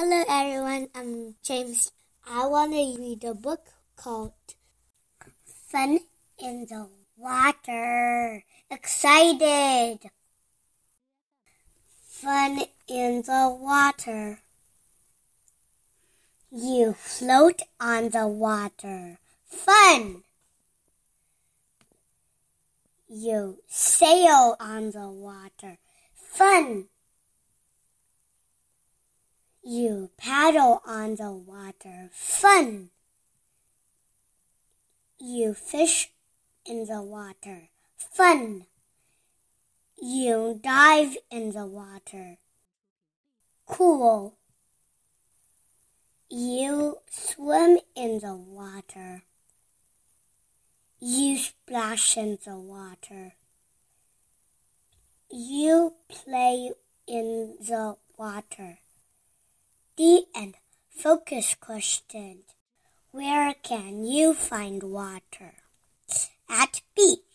Hello, everyone. I'm James. I want to read a book called Fun in the Water. Excited! Fun in the water. You float on the water. Fun! You sail on the water. Fun! You paddle on the water. Fun! You fish in the water. Fun! You dive in the water. Cool! You swim in the water. You splash in the water. You play in the water. The end. Focus question. Where can you find water? At beach.